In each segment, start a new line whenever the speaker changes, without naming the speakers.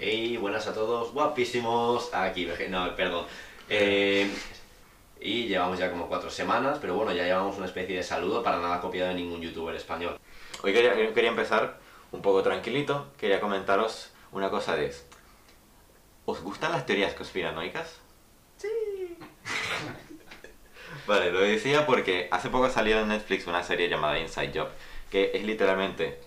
Hey, buenas a todos, guapísimos. Aquí, veje- no, perdón. Eh, y llevamos ya como cuatro semanas, pero bueno, ya llevamos una especie de saludo para nada copiado de ningún youtuber español.
Hoy quería empezar un poco tranquilito, quería comentaros una cosa de... ¿Os gustan las teorías conspiranoicas? Sí. vale, lo decía porque hace poco salió en Netflix una serie llamada Inside Job, que es literalmente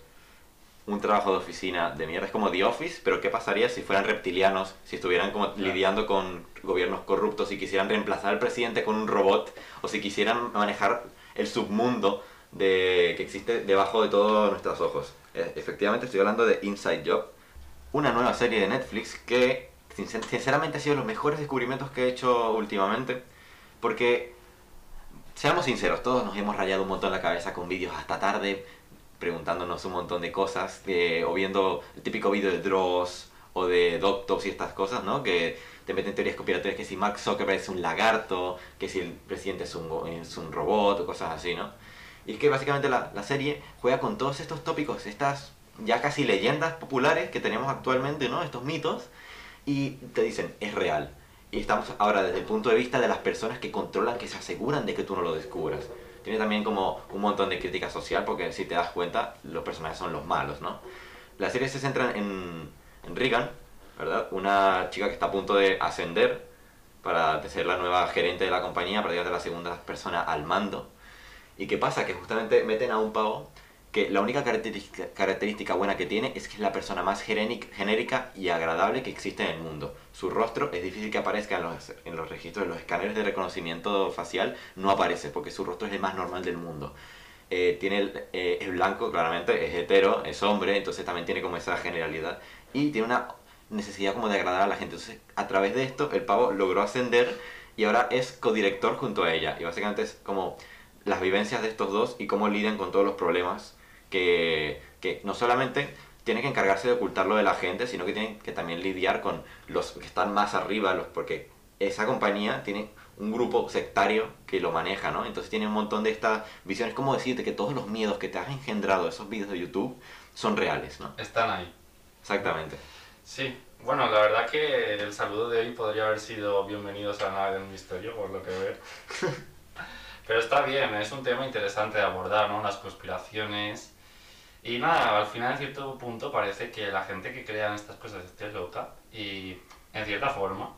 un trabajo de oficina de mierda, es como The Office, pero ¿qué pasaría si fueran reptilianos, si estuvieran como lidiando con gobiernos corruptos, si quisieran reemplazar al presidente con un robot, o si quisieran manejar el submundo de, que existe debajo de todos nuestros ojos? Eh, efectivamente estoy hablando de Inside Job, una nueva serie de Netflix que sincer- sinceramente ha sido los mejores descubrimientos que he hecho últimamente, porque seamos sinceros, todos nos hemos rayado un montón la cabeza con vídeos hasta tarde, preguntándonos un montón de cosas, o viendo el típico vídeo de Dross o de Doctos y estas cosas, ¿no? Que te meten teorías conspiratorias que si Mark Zuckerberg es un lagarto, que si el presidente es un, es un robot cosas así, ¿no? Y es que básicamente la, la serie juega con todos estos tópicos, estas ya casi leyendas populares que tenemos actualmente, ¿no? Estos mitos, y te dicen, es real. Y estamos ahora desde el punto de vista de las personas que controlan, que se aseguran de que tú no lo descubras. Tiene también como un montón de crítica social, porque si te das cuenta, los personajes son los malos, ¿no? La serie se centra en, en Regan, ¿verdad? Una chica que está a punto de ascender para ser la nueva gerente de la compañía, prácticamente la segunda persona al mando. ¿Y qué pasa? Que justamente meten a un pavo que la única característica, característica buena que tiene es que es la persona más genérica y agradable que existe en el mundo. Su rostro es difícil que aparezca en los, en los registros, en los escáneres de reconocimiento facial, no aparece porque su rostro es el más normal del mundo. Eh, tiene el- eh, es blanco, claramente, es hetero, es hombre, entonces también tiene como esa generalidad y tiene una necesidad como de agradar a la gente. Entonces, a través de esto, el pavo logró ascender y ahora es codirector junto a ella. Y básicamente es como las vivencias de estos dos y cómo lidian con todos los problemas que, que no solamente tienen que encargarse de ocultarlo de la gente, sino que tienen que también lidiar con los que están más arriba, los, porque esa compañía tiene un grupo sectario que lo maneja, ¿no? Entonces tiene un montón de estas visiones, como decirte que todos los miedos que te has engendrado esos vídeos de YouTube son reales, ¿no?
Están ahí.
Exactamente.
Sí, bueno, la verdad que el saludo de hoy podría haber sido bienvenidos a la nave del misterio, por lo que veo. Pero está bien, es un tema interesante de abordar, ¿no? Las conspiraciones. Y nada, al final, en cierto punto, parece que la gente que crea en estas cosas esté loca. Y, en cierta forma,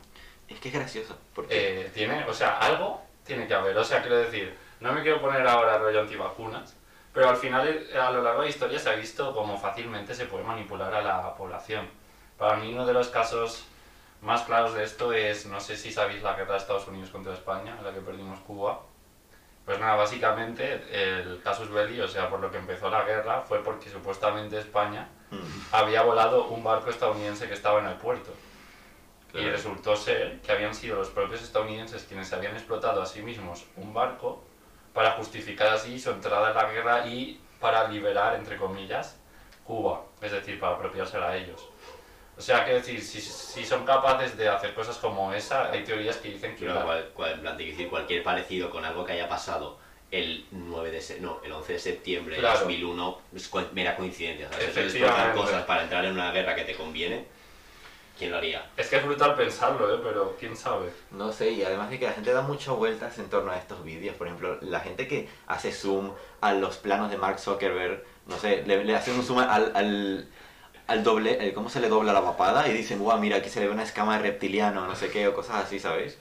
Es que es gracioso, porque
eh, tiene, o sea, algo tiene que haber. O sea, quiero decir, no me quiero poner ahora rollo antivacunas, pero al final, eh, a lo largo de la historia se ha visto cómo fácilmente se puede manipular a la población. Para mí, uno de los casos más claros de esto es, no sé si sabéis la guerra de Estados Unidos contra España, en la que perdimos Cuba. Pues nada, básicamente el casus belli, o sea, por lo que empezó la guerra, fue porque supuestamente España
mm,
había volado un barco estadounidense que estaba en el puerto. Y resultó ser que habían sido los propios estadounidenses quienes habían explotado a sí mismos un barco para justificar así su entrada en la guerra y para liberar, entre comillas, Cuba, es decir, para apropiársela a ellos. O sea, que decir, si, si son capaces de hacer cosas como esa, hay teorías que dicen que... La-
cual- cual- en plan, quiero decir, cualquier parecido con algo que haya pasado el 9 de se- no, el 11 de septiembre
Claro.
de 2001 es co- mera coincidencia. ¿sabes? Explotar cosas para entrar en una guerra que te conviene, ¿quién lo haría?
Es que es brutal pensarlo, ¿eh? pero quién sabe.
No sé, y además de que la gente da muchas vueltas en torno a estos vídeos. Por ejemplo, la gente que hace zoom a los planos de Mark Zuckerberg, no sé, le, le hacen un zoom al, al, al doble, el cómo se le dobla la papada y dicen, guau, mira, aquí se le ve una escama de reptiliano, no sé qué, o cosas así, ¿sabéis?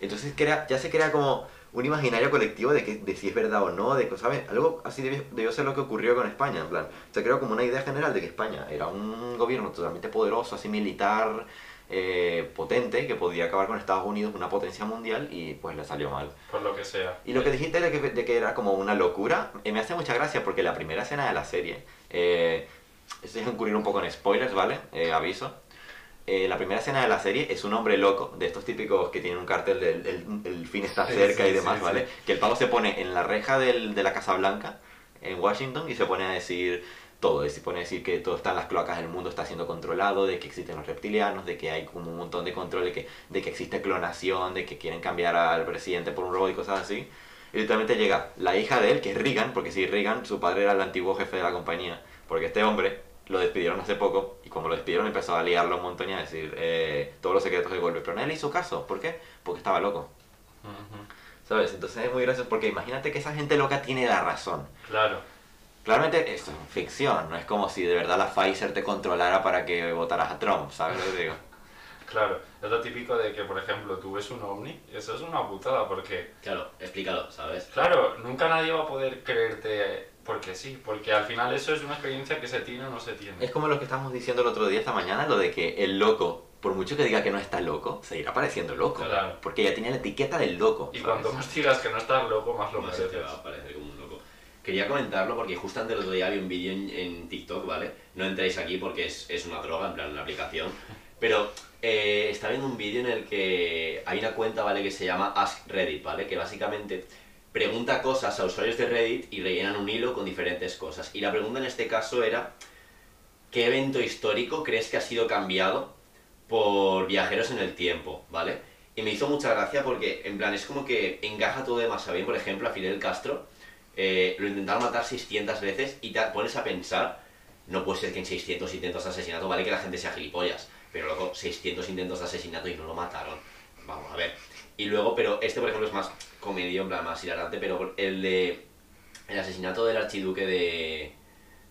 Entonces crea, ya se crea como un imaginario colectivo de, que, de si es verdad o no, de que, ¿sabes? Algo así debió, debió ser lo que ocurrió con España, en plan. Se creó como una idea general de que España era un gobierno totalmente poderoso, así militar, eh, potente, que podía acabar con Estados Unidos, una potencia mundial, y pues le salió mal.
Por lo que sea.
Y lo que dijiste de que, de que era como una locura, eh, me hace mucha gracia porque la primera escena de la serie, eh, esto es incurrir un poco en spoilers, ¿vale? Eh, aviso. Eh, la primera escena de la serie es un hombre loco, de estos típicos que tienen un cartel del el, el fin está cerca
sí,
y demás,
sí,
¿vale? Que el pavo se pone en la reja del- de la Casa Blanca, en Washington, y se pone a decir todo, y se pone a decir que todo está en las cloacas del mundo, está siendo controlado, de que existen los reptilianos, de que hay como un montón de control, de que, de que existe clonación, de que quieren cambiar al presidente por un robot y cosas así. Y literalmente llega la hija de él, que es Reagan, porque sí, Reagan, su padre era el antiguo jefe de la compañía, porque este hombre lo despidieron hace poco y como lo despidieron empezó a liarlo un montón y a decir eh, todos los secretos de golpe. Pero nadie le hizo caso. ¿Por qué? Porque estaba loco.
Ujú.
¿Sabes? Entonces es muy gracioso porque imagínate que esa gente loca tiene la razón.
Claro.
Claramente esto es ficción, no es como si de verdad la Pfizer te controlara para que votaras a Trump, ¿sabes lo que digo?
Claro, es lo típico de que, por ejemplo, tú ves un ovni, eso es una putada, porque,
Claro, explícalo, ¿sabes?
claro, nunca nadie va a poder creerte porque sí, porque al final eso es una experiencia que se tiene o no se tiene.
Es como lo que estábamos diciendo el otro día, esta mañana, lo de que el loco, por mucho que diga que no está loco, seguirá pareciendo loco.
Claro.
Porque ya tiene la etiqueta del loco.
Y
¿sabes?
cuanto más digas que no estás loco, más lo
Más se te va a parecer como un loco. Quería comentarlo porque justo antes del otro día vi un vídeo en, en TikTok, ¿vale? No entréis aquí porque es, es una droga, en plan una aplicación. Pero eh, estaba viendo un vídeo en el que hay una cuenta, ¿vale? Que se llama Ask Reddit, ¿vale? Que básicamente pregunta cosas a usuarios de Reddit y rellenan un hilo con diferentes cosas. Y la pregunta en este caso era, ¿qué evento histórico crees que ha sido cambiado por viajeros en el tiempo, ¿vale? Y me hizo mucha gracia porque, en plan, es como que encaja todo demasiado bien. Por ejemplo, a Fidel Castro eh, lo intentaron matar 600 veces y te pones a pensar, no puede ser que en 600 intentos de asesinato, vale que la gente sea gilipollas, pero loco, 600 intentos de asesinato y no lo mataron. Vamos a ver. Y luego, pero este, por ejemplo, es más comedio, en plan, más hilarante, pero el de... El asesinato del archiduque de...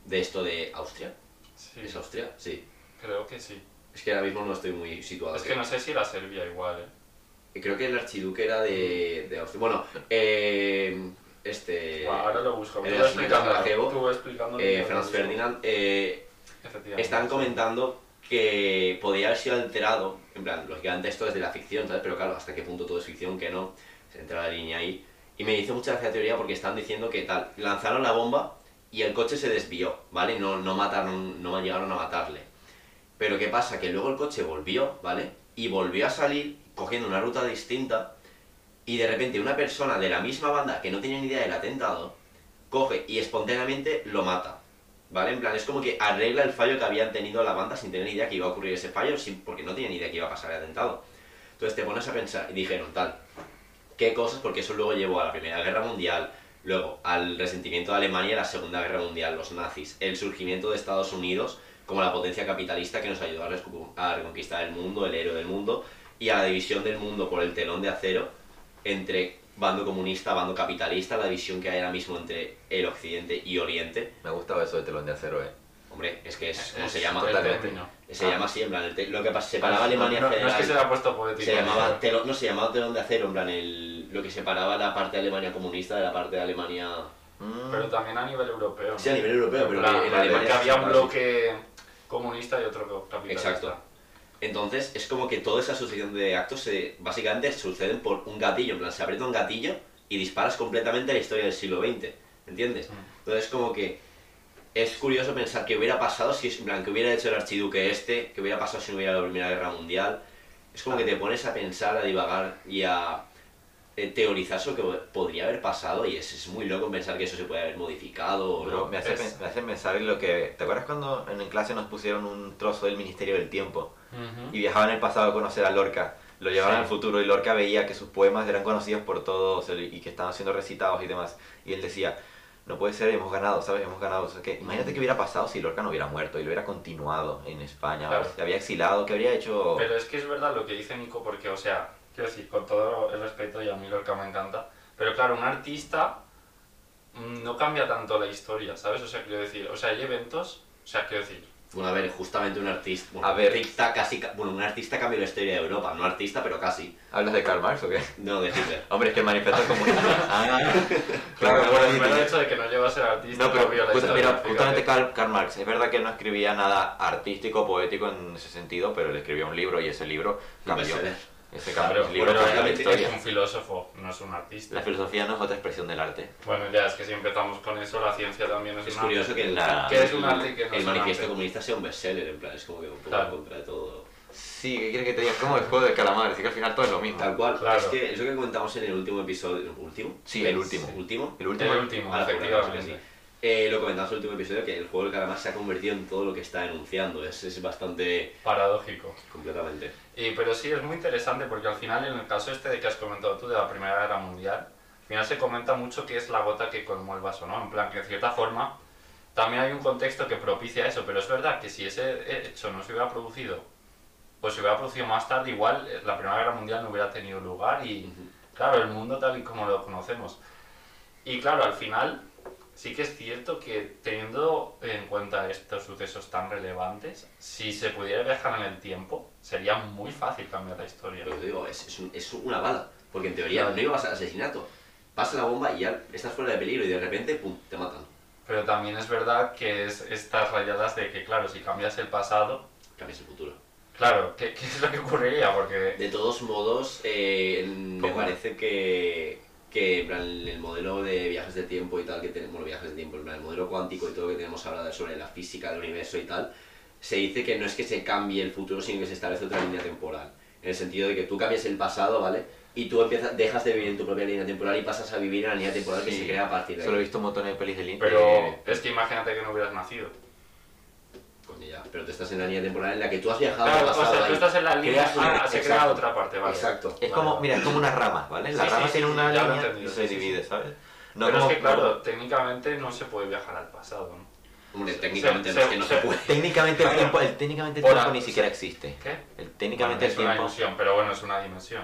De esto de Austria.
Sí,
¿Es Austria? Sí.
creo que sí.
Es que ahora mismo no estoy muy situado.
Es que no sé si era Serbia igual, ¿eh?
Creo que el archiduque era de, de Austria. Bueno, eh, este.
Ahora lo busco.
El Sarajevo,
Tú explicando.
eh, Franz Ferdinand, eh,
Efectivamente.
están comentando que podría haber sido alterado. En plan, lógicamente esto es de la ficción, ¿sabes? Pero claro, hasta qué punto todo es ficción, que no. Se entra la línea ahí. Y me hizo mucha gracia teoría porque están diciendo que tal, lanzaron la bomba y el coche se desvió, ¿vale? No, no mataron, no llegaron a matarle. Pero ¿qué pasa? Que luego el coche volvió, ¿vale? Y volvió a salir cogiendo una ruta distinta y de repente una persona de la misma banda que no tenía ni idea del atentado coge y espontáneamente lo mata. ¿Vale? En plan, es como que arregla el fallo que habían tenido la banda sin tener idea que iba a ocurrir ese fallo, porque no tenía ni idea que iba a pasar el atentado. Entonces te pones a pensar y dijeron tal, ¿qué cosas? Porque eso luego llevó a la Primera Guerra Mundial, luego al resentimiento de Alemania la Segunda Guerra Mundial, los nazis, el surgimiento de Estados Unidos como la potencia capitalista que nos ayudó a reconquistar el mundo, el héroe del mundo, y a la división del mundo por el telón de acero entre bando comunista, bando capitalista, la división que hay ahora mismo entre el occidente y oriente.
Me ha gustado eso de telón de acero, eh.
Hombre, es que es como
Es
se llama.
término.
Se
Ah.
llama así, en plan, el te- lo que pasa, separaba Alemania
no, no, no
Federal.
es que se le ha puesto poético.
se llamaba telón, no se llamaba telón de acero, en plan, el, lo que separaba la parte de Alemania comunista de la parte de Alemania.
Mm.
Pero también a nivel europeo. ¿no?
Sí, a nivel europeo, pero
En
que Alemania
porque
se
había un
así.
bloque comunista y otro capitalista.
Exacto. Entonces, es como que toda esa sucesión de actos se, básicamente suceden por un gatillo. En plan, se aprieta un gatillo y disparas completamente la historia del siglo XX. ¿Entiendes?
Mm.
Entonces, como que es curioso pensar qué hubiera pasado si, en plan, que hubiera hecho el archiduque este, qué hubiera pasado si no hubiera la Primera Guerra Mundial. Es como que te pones a pensar, a divagar y a eh, teorizar sobre lo que podría haber pasado y es, es muy loco pensar que eso se puede haber modificado o no.
me, hace,
Es-
me hace pensar en lo que... ¿Te acuerdas cuando en clase nos pusieron un trozo del Ministerio del Tiempo?
Ujú.
y viajaba en el pasado a conocer a Lorca. Lo llevaban
Sí.
al futuro y Lorca veía que sus poemas eran conocidos por todos y que estaban siendo recitados y demás. Y él decía, no puede ser, hemos ganado, ¿sabes? Hemos ganado. O sea, que, imagínate qué hubiera pasado si Lorca no hubiera muerto y lo hubiera continuado en España.
Claro.
Se había exilado, ¿qué habría hecho?
Pero es que es verdad lo que dice Nico, porque, o sea, quiero decir, con todo el respeto y a mí Lorca me encanta, pero claro, un artista no cambia tanto la historia, ¿sabes? O sea, quiero decir, o sea, hay eventos, o sea, quiero decir,
Bueno, a ver, justamente un artista. Bueno,
A ver.
Artista casi. ca- Bueno, un artista cambió la historia de Europa. No artista, pero casi.
¿Hablas de Karl Marx o qué?
No, de Hitler.
Hombre, es que manifiesto comunista... Ah,
claro,
bueno,
bueno,
sí,
el hecho de que no lleva a ser artista,
No, pero
cambió la
justa-
historia,
mira, justamente Karl, Karl Marx, es verdad que no escribía nada artístico, poético en ese sentido, pero él escribía un libro y ese libro cambió.
bestseller.
Ese
Claro,
cambió, ese libro la
es
historia.
un filósofo, no es un artista.
La filosofía no es otra expresión del arte.
Bueno, ya es que si empezamos con eso, la ciencia también es,
Es
un
curioso
arte.
que el,
Nah.
¿Qué es un arte y qué no
el
es un
manifiesto
arte?
comunista sea un bestseller, en plan, es como que un poco
Claro.
en contra de todo.
Sí, ¿qué quieres que te diga? Es como el juego de calamar, así que al final todo es lo mismo.
Tal cual,
Claro.
es que es lo que comentamos en el último episodio. ¿el ¿Último?
Sí, el último.
¿El último?
El último.
El último,
Ah,
efectivamente.
Eh, lo comentamos en el último episodio que el juego del calamar se ha convertido en todo lo que está denunciando. Es, es bastante.
Paradójico.
completamente.
Y, pero sí, es muy interesante porque al final, en el caso este de que has comentado tú de la Primera Guerra Mundial, al final se comenta mucho que es la gota que colmó el vaso, ¿no? En plan, que en cierta forma también hay un contexto que propicia eso, pero es verdad que si ese hecho no se hubiera producido, o se hubiera producido más tarde, igual eh, la Primera Guerra Mundial no hubiera tenido lugar y,
Ujú.
claro, el mundo tal y como lo conocemos. Y claro, al final sí que es cierto que teniendo en cuenta estos sucesos tan relevantes, si se pudiera viajar en el tiempo, sería muy fácil cambiar la historia.
Pero te digo, es, es, un- es una bala. Porque en teoría no ibas al asesinato. Pasa la bomba y ya estás fuera de peligro y de repente, pum, te matan.
Pero también es verdad que es estas rayadas de que, claro, si cambias el pasado,
Cambias el futuro.
claro, ¿qué, qué es lo que ocurriría? Porque,
De todos modos, eh, me parece que, que en plan, el modelo de viajes de tiempo y tal que tenemos, bueno, viajes de tiempo, el modelo cuántico y todo lo que tenemos ahora sobre la física del universo y tal, se dice que no es que se cambie el futuro, sino que se establece otra línea temporal. En el sentido de que tú cambias el pasado, ¿vale? Y tú empiezas, dejas de vivir en tu propia línea temporal y pasas a vivir en la línea temporal que
Sí.
se crea a partir de
Solo he
ahí.
visto un montón de pelis de
pero es que imagínate que no hubieras nacido.
Coño, ya, pero tú estás en la línea temporal en la que tú has viajado
Claro,
al
o
pasado.
sea, tú
ahí.
estás en la línea, ah, se crea otra parte, vale.
Exacto.
Es
Vale,
como,
vale.
mira, es como una rama, ¿vale? La
Sí,
rama
sí,
tiene
sí,
una línea y se
sí, sí,
divide,
sí.
¿sabes? No
pero
como-
es que, claro, técnicamente no se puede viajar al pasado, ¿no?
Hombre, técnicamente
Se-
no es que no
se-
se puede.
Técnicamente el tiempo, el, técnicamente el tiempo ni siquiera existe.
¿Qué?
El, técnicamente
Bueno,
el
es una
tiempo...
ilusión, pero bueno, es una dimensión.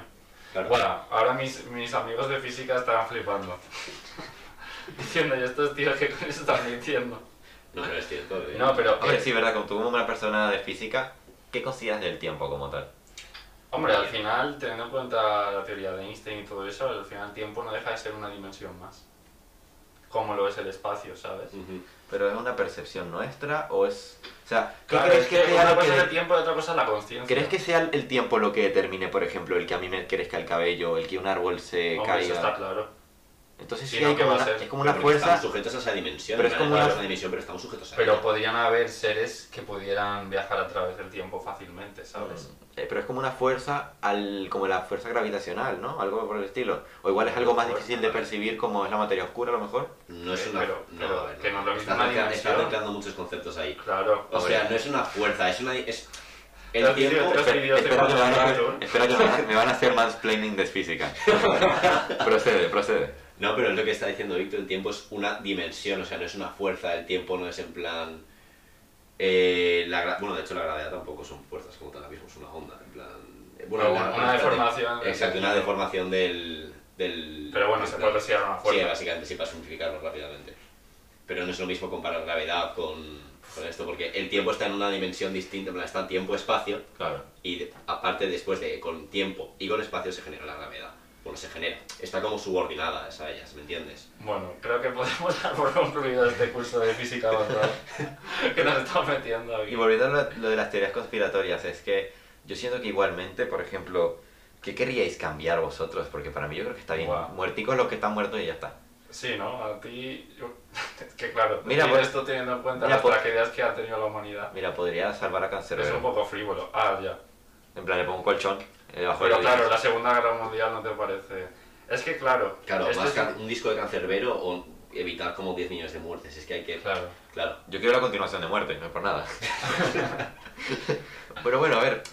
Claro.
Bueno, ahora mis, mis amigos de física estaban flipando. Diciendo, ¿y estos tíos qué coño están diciendo?
No, pero es cierto. eh.
No, pero...
Hombre,
eh,
sí, verdad, como tú como una persona de física, ¿qué consideras del tiempo como tal?
Hombre, al final, teniendo en cuenta la teoría de Einstein y todo eso, al final el tiempo no deja de ser una dimensión más. Como lo es el espacio, ¿sabes?
Ujú.
¿Pero es una percepción nuestra o es...? O sea, ¿qué
Claro,
crees
es
que,
que
sea
una cosa
que...
es el tiempo y otra cosa es la conciencia.
¿Crees que sea el tiempo lo que determine, por ejemplo, el que a mí me crezca el cabello, el que un árbol se
Hombre, eso
caiga?
está claro.
Entonces
Sí,
sí,
no,
hay
¿qué
como
va a
una,
ser?
es como una
Pero
fuerza...
Estamos sujetos a esa dimensión.
Pero es como una-
dimensión, pero estamos sujetos a
Pero
ella.
podrían haber seres que pudieran viajar a través del tiempo fácilmente, ¿sabes?
Eh, pero es como una fuerza, al, como la fuerza gravitacional, ¿no? Algo por el estilo. O igual es algo más
Fuerza,
difícil de percibir como es la materia oscura a lo mejor.
No es
Eh,
una.
pero-
no,
pero que no lo mismo
Estás mezclando muchos conceptos ahí.
Claro.
O sea, no es una fuerza, es una. Es el tiempo.
Espera, que que me van a hacer mansplaining de física. procede, procede.
No, pero es lo que está diciendo Víctor, el tiempo es una dimensión, o sea, no es una fuerza, el tiempo no es en plan... eh, la bueno, de hecho la gravedad tampoco son fuerzas como tal, ahora mismo es una onda, en plan... eh,
Bueno,
la-
una deformación
Exacto, una deformación del... del
Pero bueno,
del
se puede considerar una
Sí,
fuerza.
básicamente, sí, para simplificarlo rápidamente. Pero no es lo mismo comparar gravedad con, con esto, porque el tiempo está en una dimensión distinta, en plan, está tiempo-espacio,
Claro.
y de- aparte después de con tiempo y con espacio se genera la gravedad. Bueno, se genera. Está como subordinada a ellas, ¿me entiendes?
Bueno, creo que podemos dar por concluido este curso de física avanzada que nos estamos metiendo aquí.
Y volviendo a lo, lo de las teorías conspiratorias, es que yo siento que igualmente, por ejemplo, ¿qué querríais cambiar vosotros? Porque para mí yo creo que está bien.
Guau.
Muerticos los que están muertos y ya está.
Sí, ¿no? A ti... yo- Es que claro,
Mira, pues-
esto teniendo en cuenta
mira,
las
pues-
tragedias que ha tenido la humanidad.
Mira, podría salvar a
Es un
Cancerbero.
poco frívolo. Ah, ya.
En plan, le pongo un colchón eh, debajo
Pero
del
claro, la Segunda Guerra Mundial no te parece... Es que claro...
Claro,
esto
más
es-
can- un disco de cancerbero o evitar como 10 millones de muertes. Es que hay que...
Claro.
Claro.
Yo quiero la continuación de muerte, no es por nada. Pero bueno, a ver.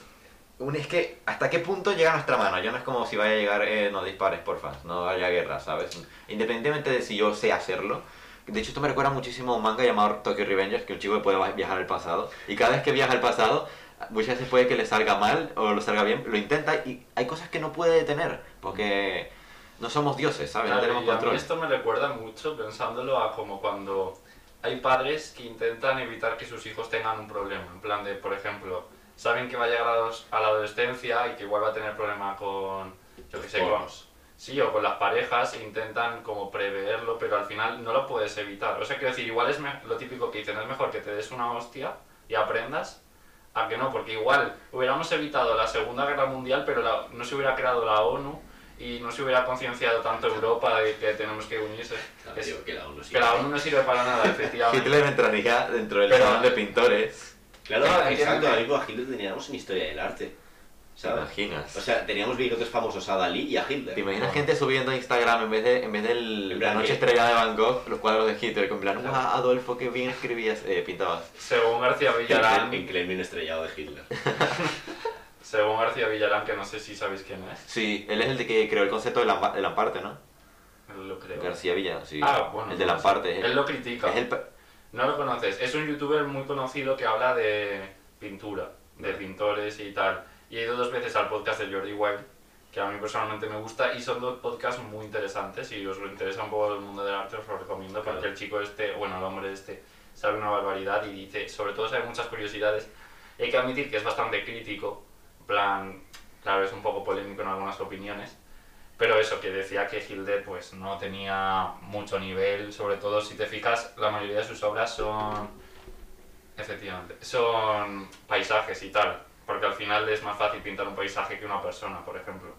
Un, es que, ¿hasta qué punto llega a nuestra mano? Yo no es como si vaya a llegar, eh, no dispares, porfa, no haya guerra, ¿sabes? Independientemente de si yo sé hacerlo. De hecho, esto me recuerda muchísimo a un manga llamado Tokyo Revengers, que un chico puede viajar al pasado. Y cada vez que viaja al pasado, muchas veces puede que le salga mal o lo salga bien, lo intenta y hay cosas que no puede detener, porque no somos dioses, ¿sabes?
Claro,
no tenemos
y a mí
control.
esto me recuerda mucho pensándolo a como cuando hay padres que intentan evitar que sus hijos tengan un problema. En plan de, por ejemplo, saben que va a llegar a, los- a la adolescencia y que igual va a tener problema con, yo que sé, con, sí, o con las parejas e intentan como preverlo, pero al final no lo puedes evitar. O sea, quiero decir, igual es me- lo típico que dicen, es mejor que te des una hostia y aprendas a que no, porque igual hubiéramos evitado la Segunda Guerra Mundial, pero la- no se hubiera creado la ONU y no se hubiera concienciado tanto Europa de que tenemos que unirse.
Claro,
Es-
digo, que la ONU sí.
que la ONU no sirve para nada, efectivamente.
Hitler entraría dentro del
Pero-
salón de pintores.
Claro,
Claro,
exacto. mismo a Hitler teníamos en historia del arte.
¿Te
¿Sabes?
imaginas?
O sea, teníamos bigotes famosos a Dalí y a Hitler.
¿Te imaginas
No.
gente subiendo a Instagram en vez de en vez del
En
la noche
que-
estrellada de Van Gogh, los cuadros de Hitler, con plan. "Guau, Adolfo, qué bien escribías, eh, pintabas.
Según García Villarán,
en Kremlin estrellado de Hitler.
según García Villarán, que no sé si sabéis quién es,
Sí, él es el de que creó el concepto de la, de Lamparte, ¿no?
lo creo.
García Villa, sí.
Ah, bueno.
El de es el-
Él lo critica.
es el
No lo conoces. Es un youtuber muy conocido que habla de pintura, de pintores y tal. Y he ido dos veces al podcast de Jordi Wild, que a mí personalmente me gusta, y son dos podcasts muy interesantes. Si os interesa un poco el mundo del arte, os lo recomiendo, porque
Claro.
el chico este, bueno, el hombre este, sabe una barbaridad y dice, sobre todo sabe muchas curiosidades. Hay que admitir que es bastante crítico, plan, claro, es un poco polémico en algunas opiniones. Pero eso, que decía que Hilder pues no tenía mucho nivel, sobre todo si te fijas, la mayoría de sus obras son, efectivamente, son paisajes y tal, porque al final es más fácil pintar un paisaje que una persona, por ejemplo.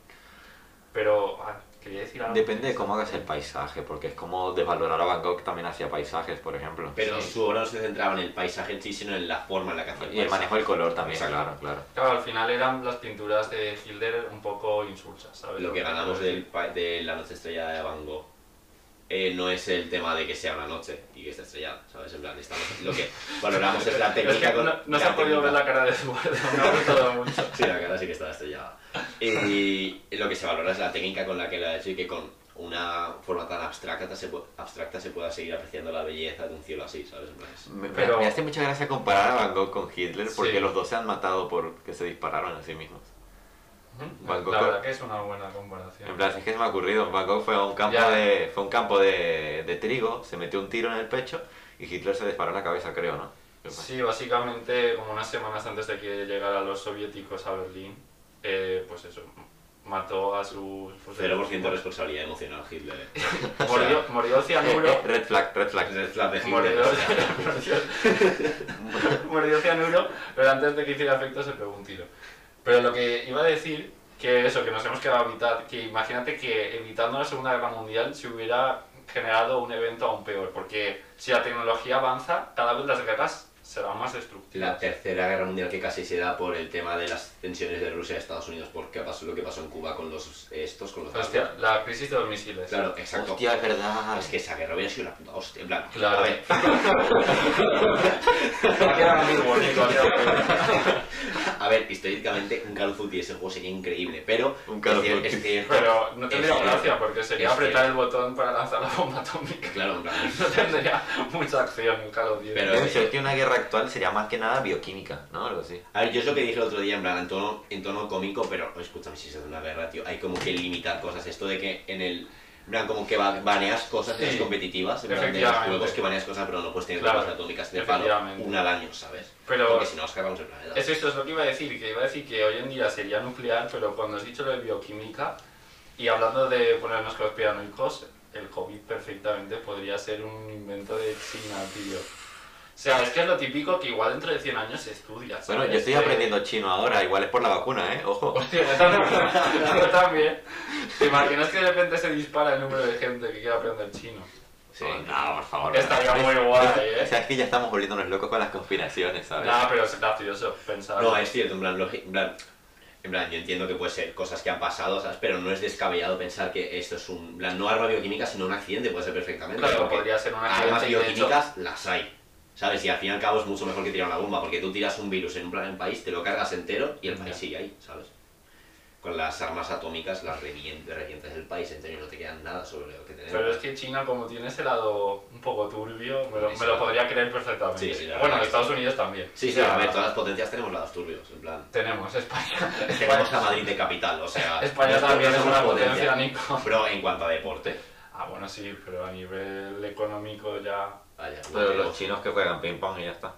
Pero, ah, quería decir algo.
Depende de cómo hagas el paisaje, porque es como desvalorar a Van Gogh también hacía paisajes, por ejemplo.
Pero
Sí.
su obra no se centraba en el paisaje en sí, sino en la forma en la que hacía
Y el manejo del color también,
Exacto.
claro, claro.
Claro, al final eran las pinturas de Hilder un poco insulsas, ¿sabes?
Lo que ganamos del, de la noche estrellada de Van Gogh eh, no es el tema de que sea una noche y que esté estrellada, ¿sabes? En plan, estamos, lo que valoramos es la
Es
técnica
que
con-
no, no se ha podido ver la cara de Eduardo, me ha gustado mucho.
Sí, la cara sí que está estrellada. Y lo que se valora es la técnica con la que lo ha hecho y que con una forma tan abstracta se, abstracta se pueda seguir apreciando la belleza de un cielo así, ¿sabes? En plan, es-
Me, me-
Pero-
me hace mucha gracia comparar a Van Gogh con Hitler, porque
Sí.
los dos se han matado porque se dispararon a sí mismos.
La verdad que es una buena comparación.
En plan, es que se me ha ocurrido, Van Gogh fue a un campo,
Ya.
de, fue a un campo de, de trigo, se metió un tiro en el pecho y Hitler se disparó en la cabeza, creo, ¿no?
Sí, básicamente como unas semanas antes de que llegaran los soviéticos a Berlín, eh, pues eso, mató a sus... pues,
0% de responsabilidad emocional Hitler.
Murió, murió
Eh,
cianuro.
eh, red flag, red flag.
Es el flap de Hitler.
Murió cianuro, pero antes de que hiciera efecto se pegó un tiro. Pero lo que iba a decir, que eso, que nos hemos quedado a mitad, que imagínate que evitando la Segunda Guerra Mundial se hubiera generado un evento aún peor, porque si la tecnología avanza, cada vez las guerras serán más destructivas.
La tercera guerra mundial que casi se da por el tema de las tensiones de Rusia y Estados Unidos, porque pasó lo que pasó en Cuba con los estos, con los
Hostia, la crisis de los misiles.
Claro, exacto.
Hostia, es verdad.
Es que esa guerra hubiera sido una puta hostia. En plan,
Claro.
a ver, A ver, históricamente un Call of Duty ese juego sería increíble, pero
Un Call of
es,
Duty.
es cierto,
Pero no tendría
es
gracia, porque sería
Es
apretar
cierto.
el botón para lanzar la bomba atómica.
Claro, en plan,
No tendría mucha acción en Call of Duty.
Pero-
ser que una guerra actual sería más que nada bioquímica, ¿no? Algo así.
A ver, yo es lo que dije el otro día, en plan, en tono, en tono cómico, pero escúchame, si se hace una guerra, tío, hay como que limitar cosas. Esto de que en el. Plan, como que ba- baneas cosas en
Sí,
las competitivas, en plan, de los juegos que baneas cosas, pero no puedes tener
Claro,
bombas atómicas de palo una al año, ¿sabes?
Pero-
Porque si no, nos cargamos el planeta.
Es esto es lo que iba a decir, que iba a decir que hoy en día sería nuclear, pero cuando has dicho lo de bioquímica, y hablando de ponernos conspiranoicos, el COVID perfectamente podría ser un invento de China, tío. O sea, es que es lo típico que igual dentro de 100 años se estudia.
Bueno,
¿sabes?
yo estoy
Que-
aprendiendo chino ahora, igual es por la vacuna, ¿eh? Ojo.
Hostia, yo también. yo también. ¿Te imaginas que de repente se dispara el número de gente que quiere aprender chino?
Sí.
No, por favor.
Estaría muy guay,
O
¿eh?
sea, es que ya estamos volviéndonos locos con las conspiraciones, ¿sabes?
Nada, pero es gracioso pensar.
No, es cierto, en plan, en plan, en plan, yo entiendo que puede ser cosas que han pasado, ¿sabes? Pero no es descabellado pensar que esto es un... en plan, no arma bioquímica, sino un accidente, puede ser perfectamente.
Claro, podría ser un accidente
Armas
de hecho-
bioquímicas las hay, ¿sabes? Y al fin y al cabo es mucho mejor que tirar una bomba, porque tú tiras un virus en un, plan, en país, te lo cargas entero y el país sigue ahí, ¿sabes? Con las armas atómicas las revien- revientas el país entero y no te queda nada sobre lo que tenemos.
Pero es que China, como tiene ese lado un poco turbio, me lo, me lo podría creer perfectamente.
Sí, sí,
bueno, Estados Unidos también.
Sí,
O
sí,
sea,
a ver, todas las potencias tenemos lados turbios, en plan...
Tenemos España.
Tenemos a Madrid de capital, o sea...
España también es una potencia, Nico.
Pero en cuanto a deporte,
bueno, sí, pero a nivel económico ya.
vaya, no
Pero los chinos que juegan ping pong y ya está.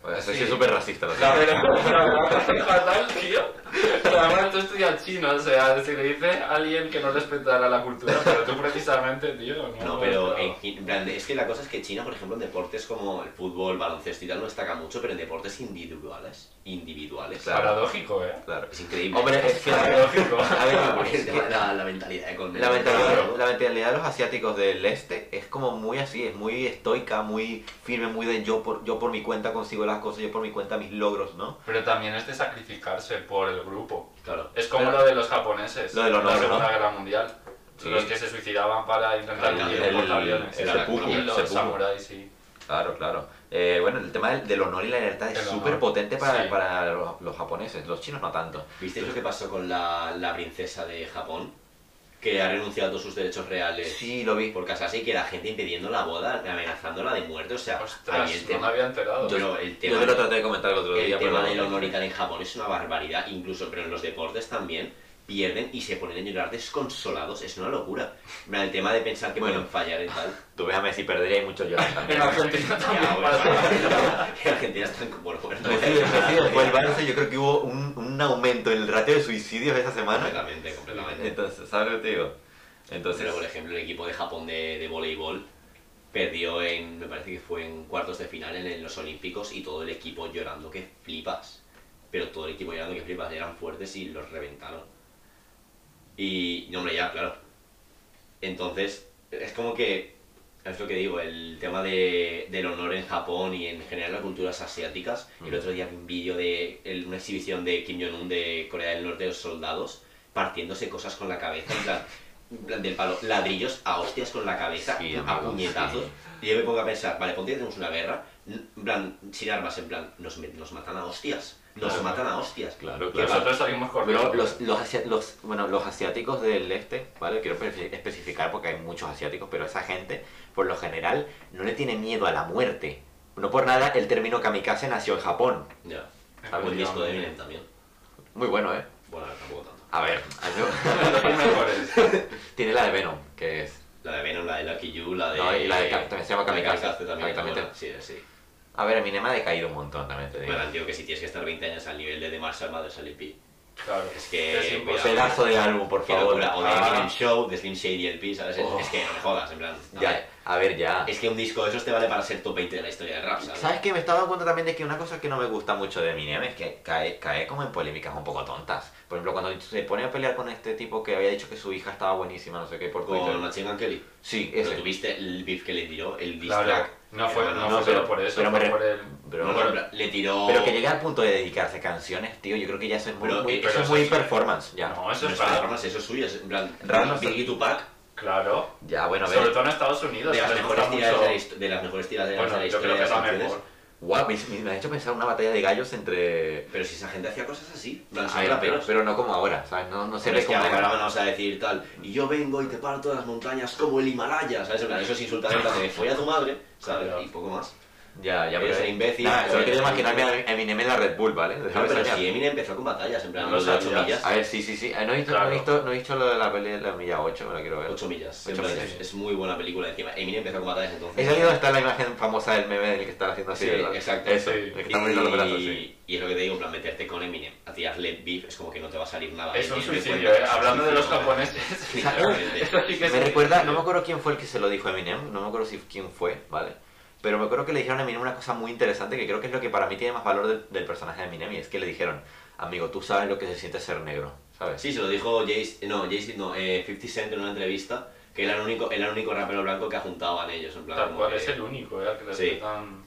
Pues eso
Sí.
es súper racista, lo
La la que es fatal, tío. Pero además tú estudias chino, o sea, si le dice a alguien que no respetará la cultura, pero tú precisamente, tío, no.
No, pero en, en plan, es que la cosa es que China, por ejemplo, en deportes como el fútbol, baloncesto y tal, no destaca mucho, pero en deportes individuales, individuales,
Claro.
Paradójico, ¿eh?
Claro.
es increíble.
Hombre, es que
Paradójico.
A ver,
Porque
es
el tema
que
de la, la mentalidad económica.
la mentalidad,
Claro.
la mentalidad de los asiáticos del este es como muy así, es muy estoica, muy firme, muy de yo por, yo por mi cuenta consigo las cosas, yo por mi cuenta mis logros, ¿no?
Pero también es de sacrificarse por el grupo.
Claro.
Es como
Pero-
lo de los japoneses,
Lo del honor,
la Segunda
¿no?
Guerra Mundial.
Sí.
Los que se suicidaban para intentar
Claro,
hundir
el-
los portaaviones.
el
Y
seppuku,
los
seppuku.
samuráis, sí.
Claro, claro. Eh, bueno, el tema del, del honor y la lealtad es
El
súper potente para,
Sí.
para los, los japoneses, los chinos no tanto.
¿Visteis lo que pasó con la, la princesa de Japón? Que ha renunciado a todos sus derechos reales
Sí, lo vi.
por casarse y que la gente impidiendo la boda, amenazándola de muerte, o sea,
Ostras,
el
no
tema,
me había enterado.
pero el
Yo
tema,
te lo traté de comentar el otro
el
día,
tema
pero...
del honor y tal en Japón es una barbaridad, incluso, pero en los deportes también pierden y se ponen a llorar desconsolados, es una locura. El tema de pensar que
Bueno.
pueden fallar y tal.
Tú ves a Messi perder y hay mucho llorar también.
En Argentina también
Ya, bueno, en Argentina están como bueno,
después del Barça, yo creo que hubo un, un aumento en el ratio de suicidios esa semana.
completamente, completamente.
Entonces, ¿sabes lo que te digo? Entonces,
Pero, por ejemplo, el equipo de Japón de, de voleibol perdió en, me parece que fue en cuartos de final en, en los Olímpicos y todo el equipo llorando que flipas. Pero todo el equipo llorando que flipas, eran fuertes y los reventaron. Y, no, hombre, ya, claro. Entonces, es como que, es lo que digo, el tema de, del honor en Japón y en general las culturas asiáticas. El otro día vi un vídeo de el- una exhibición de Kim Jong-un de Corea del Norte de los soldados partiéndose cosas con la cabeza, en plan, del palo, ladrillos a hostias con la cabeza,
Sí,
a puñetazos.
sí.
Y yo me pongo a pensar, vale, ponte que tenemos una guerra, en plan, sin armas, en plan, nos, nos matan a hostias, nos
Claro.
matan a hostias.
Claro,
¿Qué
claro.
Nosotros salimos corriendo.
Los, los, los- bueno, los asiáticos del este, ¿vale? Quiero espe- especificar porque hay muchos asiáticos, pero esa gente, por lo general, no le tiene miedo a la muerte. No por nada el término kamikaze nació en Japón.
Ya.
Efectivamente.
Buen disco de Eminem también.
Muy bueno, ¿eh?
Bueno, tampoco tanto.
A ver,
Los
tiene la de Venom, que es...
La de Venom, la de Lucky You, la de...
No, y la de también se llama Kamikaze.
Kamikaze también.
Exactamente.
bueno, sí, sí.
A ver, Eminem ha decaído un montón también, te digo.
Bueno, tío, que si tienes que estar 20 años al nivel de The Marshall Mathers LP.
Claro.
Es que-
es imposible.
Pedazo de álbum, por favor.
locura. O de
Ah.
Eminem Show, de Slim Shady LP, ¿sabes? Es-
Oh.
Es que no me jodas, en plan... a ver,
Ya, a ver, ya.
Es que un disco de esos te vale para ser top 20 de la historia del rap, ¿sabes?
¿Sabes qué? Me estaba dando cuenta también de que una cosa que no me gusta mucho de Eminem es que cae, cae como en polémicas un poco tontas. Por ejemplo, cuando se pone a pelear con este tipo que había dicho que su hija estaba buenísima, no sé qué, por Twitter.
Con Machine Gun Kelly.
Sí,
Pero
ese.
tuviste el beef que le tiró, el diss
Claro.
track.
No fue,
Pero
no,
no,
fue
pero-
solo por eso,
pero
fue
me-
por el...
pero-
No, le tiró...
Pero que llegue al punto de dedicarse a canciones, tío, yo creo que ya eso es muy,
Pero,
muy-
eh,
eso
pero
es muy performance, ya.
No, eso
Pero
es
performance, eso es suyo, es en plan... Biggie Tupac,
Claro.
Ya, bueno, a
Sobre
ver.
todo en Estados Unidos.
de las, mejores tiradas de, la de las mejores tiradas de la
Bueno, yo
historia
creo
de
que
las
es la
canciones.
mejor.
Guau, me, me ha hecho pensar una batalla de gallos entre...
Pero si esa gente hacía cosas así,
A pero, no como ahora, ¿sabes? No, no se ve como...
ahora vamos a decir tal, y yo vengo y te paro todas las montañas como el Himalaya, ¿sabes? En plan, eso es de me folla tu madre, ¿sabes?
Claro.
Y poco más.
Ya, ya, pero...
un imbécil,
Nada, solo quería imaginarme a Eminem en la Red Bull, ¿vale? Déjame
No, pero si Eminem empezó con batallas, en plan,
No
de 8
sabías.
millas.
A ver, sí, sí, sí. Eh, No he visto,
Claro.
no he visto, no he visto lo de la pelea de la milla 8, me la quiero ver.
8 millas.
Ocho
en plan,
millas.
Es, es muy buena película encima. Eminem empezó con batallas entonces.
Es ahí donde está la imagen famosa del meme del que está haciendo así,
Sí,
¿verdad?
exacto.
Eso,
Sí.
el que está moviendo los brazos, sí.
y, es lo que te digo, en plan, meterte con Eminem a tirarle beef es como que no te va a salir nada.
Es un suicidio, ¿eh? Hablando de los japoneses. Es
Me recuerda, no me acuerdo quién fue el que se lo dijo a Eminem, no me acuerdo si quién fue, ¿vale? Pero me acuerdo que le dijeron a Eminem una cosa muy interesante que creo que es lo que para mí tiene más valor del, del personaje de Eminem y es que le dijeron, amigo, tú sabes lo que se siente ser negro, ¿sabes?
Sí, se lo dijo Jay, no, Jay, no, eh, 50 Cent en una entrevista, que él era el único, él era el único rapero blanco que ajuntaba ellos, en plan.
Tal cual,
que-
es el único, ¿eh? al Que le
Sí.
respetan-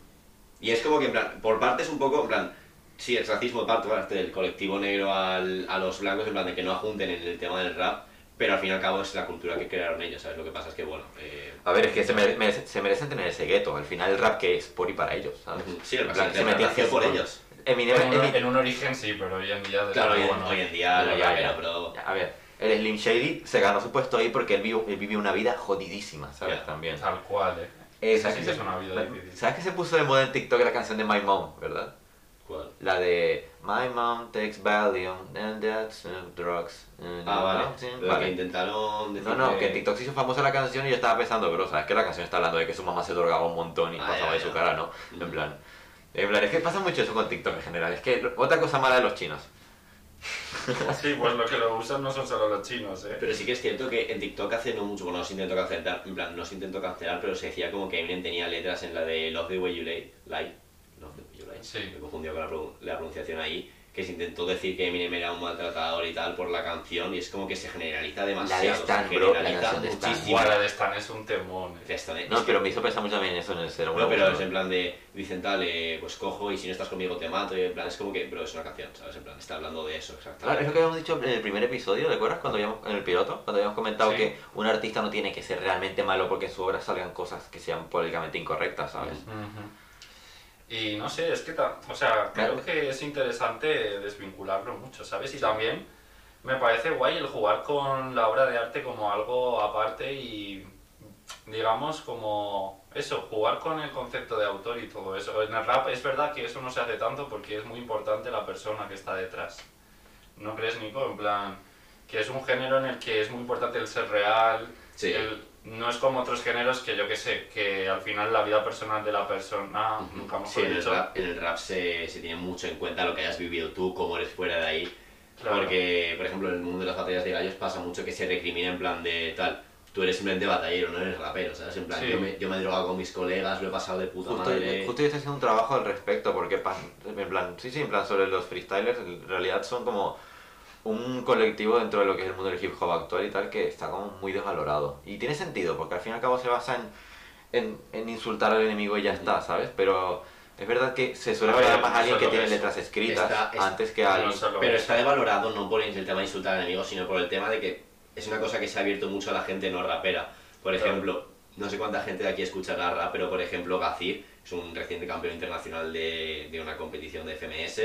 Y es como que, en plan, por parte es un poco, en plan, sí, el racismo parte, parte del colectivo negro al, a los blancos, en plan, de que no ajunten en el tema del rap, pero al fin y al cabo es la cultura que crearon ellos, ¿sabes? Lo que pasa es que, bueno, eh,
A ver, es que se, mere- merece- se merecen tener ese gueto, al final el rap que es por y para ellos, ¿sabes?
sí, el
plan, se
se nació por
con-
ellos.
Eminem,
En un,
Eminem-
en un origen sí, pero hoy en día...
Claro, hoy,
luego,
en-
no.
hoy en día,
Bueno,
no,
ya,
rapero,
ya.
pero...
A ver, el Slim Shady se ganó su puesto ahí porque él vivió, él vivió una vida jodidísima, ¿sabes?
Ya.
También.
Tal cual, ¿eh?
Esa
sí que es una vida difícil.
¿Sabes que se puso de moda en TikTok la canción de My Mom, verdad?
¿Cuál?
La de My mom takes Valium and that's uh, drugs. uh,
Ah, vale.
mountain".
Pero
Vale.
que intentaron decir
No, no, que en TikTok se hizo famosa la canción y yo estaba pensando, bro, ¿sabes que la canción está hablando de que su mamá se drogaba un montón y
Ah,
pasaba
ya,
de
ya.
su cara, ¿no? En
Mm.
plan, en plan, es que pasa mucho eso con TikTok en general. Es que otra cosa mala de los chinos.
Sí, pues lo que lo usan no son solo los chinos, ¿eh?
Pero sí que es cierto que en TikTok hace no mucho, bueno, no se intentó cancelar, en plan, no se intentó cancelar, pero se decía como que Eminem tenía letras en la de Love the Way You Lie, lie Love the Way You Lie,
Sí.
me confundió con la, la pronunciación ahí, que se intentó decir que Eminem era un maltratador y tal por la canción, y es como que se generaliza demasiado,
Stan,
se
bro, la canción de Stan.
muchísimo.
Igual la de Stan es un temón, ¿eh?
De Stan, ¿eh?
No,
Es que-
pero me hizo pensar mucho también eso en el ser
no, pero es en plan de, dicen tal, eh, pues cojo y si no estás conmigo te mato, y en plan, es como que, pero es una canción, ¿sabes? En plan, está hablando de eso,
Claro,
exactamente.
es lo que habíamos dicho en el primer episodio, ¿recuerdas? Cuando habíamos, en el piloto, cuando habíamos comentado
Sí.
que un artista no tiene que ser realmente malo porque en su obra salgan cosas que sean políticamente incorrectas, ¿sabes?
Ujú. Y no sé, es que, o sea, creo que es interesante desvincularlo mucho, ¿sabes? Y también me parece guay el jugar con la obra de arte como algo aparte y, digamos, como eso, jugar con el concepto de autor y todo eso. En el rap es verdad que eso no se hace tanto porque es muy importante la persona que está detrás. ¿No crees, Nico? En plan, que es un género en el que es muy importante el ser real,
Sí.
el- no es como otros géneros que yo que sé, que al final la vida personal de la persona, nunca hemos
Sí, en el
dicho.
rap, en el rap se, se tiene mucho en cuenta lo que hayas vivido tú, cómo eres fuera de ahí.
Claro.
Porque, por ejemplo, en el mundo de las batallas de gallos pasa mucho que se recrimina en plan de tal. Tú eres simplemente batallero, no eres rapero, ¿sabes? En plan,
Sí.
yo, me, yo me he drogado con mis colegas, lo he pasado de puta
Justo,
madre.
justo yo estoy haciendo un trabajo al respecto porque, pa- en plan, sí, sí, en plan, sobre los freestylers, en realidad son como un colectivo dentro de lo que es el mundo del hip hop actual y tal que está como muy desvalorado. Y tiene sentido porque al fin y al cabo se basa en, en, en insultar al enemigo y ya está, ¿sabes? Pero es verdad que se suele valorar más a alguien que tiene
eso.
letras escritas
Está- es-
antes que a alguien...
Pero está devalorado no por el tema de insultar al enemigo, sino por el tema de que es una cosa que se ha abierto mucho a la gente no rapera. Por
Claro.
ejemplo, no sé cuánta gente de aquí escuchará rap, pero por ejemplo Gazir es un reciente campeón internacional de, de una competición de FMS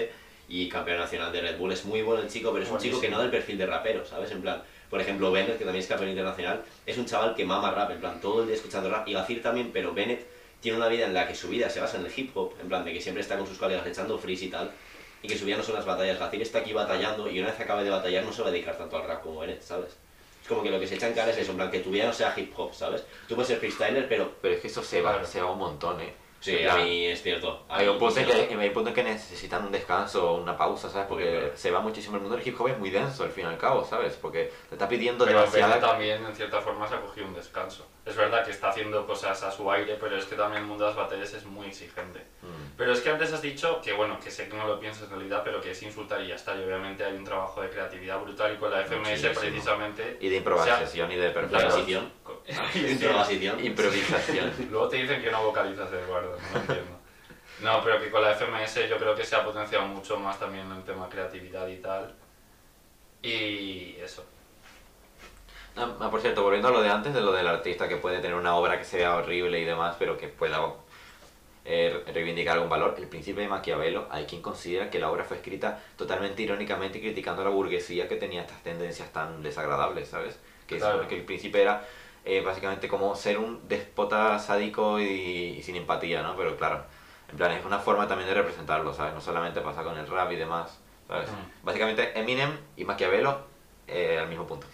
y campeón nacional de Red Bull. Es muy bueno el chico, pero es un chico que no del perfil de rapero, ¿sabes? En plan, por ejemplo, Bennett, que también es campeón internacional, es un chaval que mama rap, en plan, todo el día escuchando rap. Y Gazir también, pero Bennett tiene una vida en la que su vida se basa en el hip hop, en plan, de que siempre está con sus colegas echando freeze y tal y que su vida no son las batallas. Gazir está aquí batallando y una vez acabe de batallar no se va a dedicar tanto al rap como Bennett, ¿sabes? Es como que lo que se echa en cara es eso, en plan que tu vida no sea hip hop, ¿sabes? Tú puedes ser freestyler, pero
Pero es que eso se va, se va un montón, ¿eh?
Sí, a mí es cierto.
Hay un, punto en
sí,
que, hay un punto en que necesitan un descanso o una pausa, ¿sabes? Porque
Claro.
se va muchísimo. El mundo del hip hop es muy denso al fin y al cabo, ¿sabes? Porque te está pidiendo
Pero
demasiada...
También, en cierta forma, se ha cogido un descanso. Es verdad que está haciendo cosas a su aire, pero es que también el mundo de las batallas es muy exigente.
Mm.
Pero es que antes has dicho que, bueno, que sé que no lo piensas en realidad, pero que es insultar y ya está. Y obviamente hay un trabajo de creatividad brutal y con la FMS
Muchísimo.
precisamente...
Y de improvisación y de perfección.
Improvisación. Improvisación.
Luego te dicen que no vocalizas, Eduardo, no entiendo. No, pero que con la FMS yo creo que se ha potenciado mucho más también el tema creatividad y tal. Y eso.
Ah, ah, por cierto, volviendo a lo de antes, de lo del artista que puede tener una obra que sea horrible y demás, pero que pueda eh, reivindicar algún valor, el príncipe de Maquiavelo, hay quien considera que la obra fue escrita totalmente irónicamente criticando a la burguesía que tenía estas tendencias tan desagradables, ¿sabes? Que,
Claro.
es- que el príncipe era eh, básicamente como ser un déspota sádico y, y sin empatía, ¿no? Pero claro, en plan, es una forma también de representarlo, ¿sabes? No solamente pasa con el rap y demás, ¿sabes?
Mm.
Básicamente Eminem y Maquiavelo eh, al mismo punto.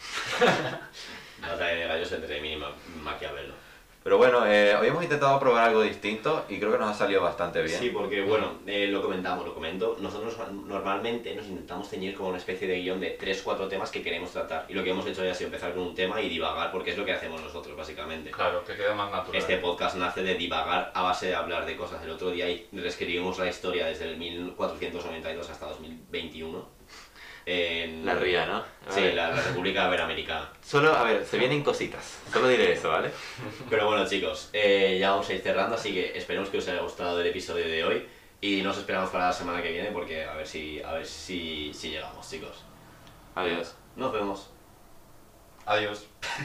La batalla de gallos entre mí y Ma- Maquiavelo.
Pero bueno, eh, hoy hemos intentado probar algo distinto y creo que nos ha salido bastante bien.
Sí, porque bueno, eh, lo comentamos, lo comento. Nosotros normalmente nos intentamos ceñir como una especie de guion de 3-4 temas que queremos tratar. Y lo que hemos hecho ya ha sido empezar con un tema y divagar, porque es lo que hacemos nosotros, básicamente.
Claro, que quede más natural.
Este podcast nace de divagar a base de hablar de cosas. El otro día y reescribimos la historia desde el 1492 hasta 2021. En
La ría, ¿no? A
Sí, la, la República Iberoamericana.
Solo, a ver, se vienen cositas. Solo diré eso, ¿vale?
Pero bueno, chicos, eh, ya vamos a ir cerrando, así que esperemos que os haya gustado el episodio de hoy. Y nos esperamos para la semana que viene, porque a ver si, a ver si, si llegamos, chicos.
Adiós.
Nos vemos.
Adiós.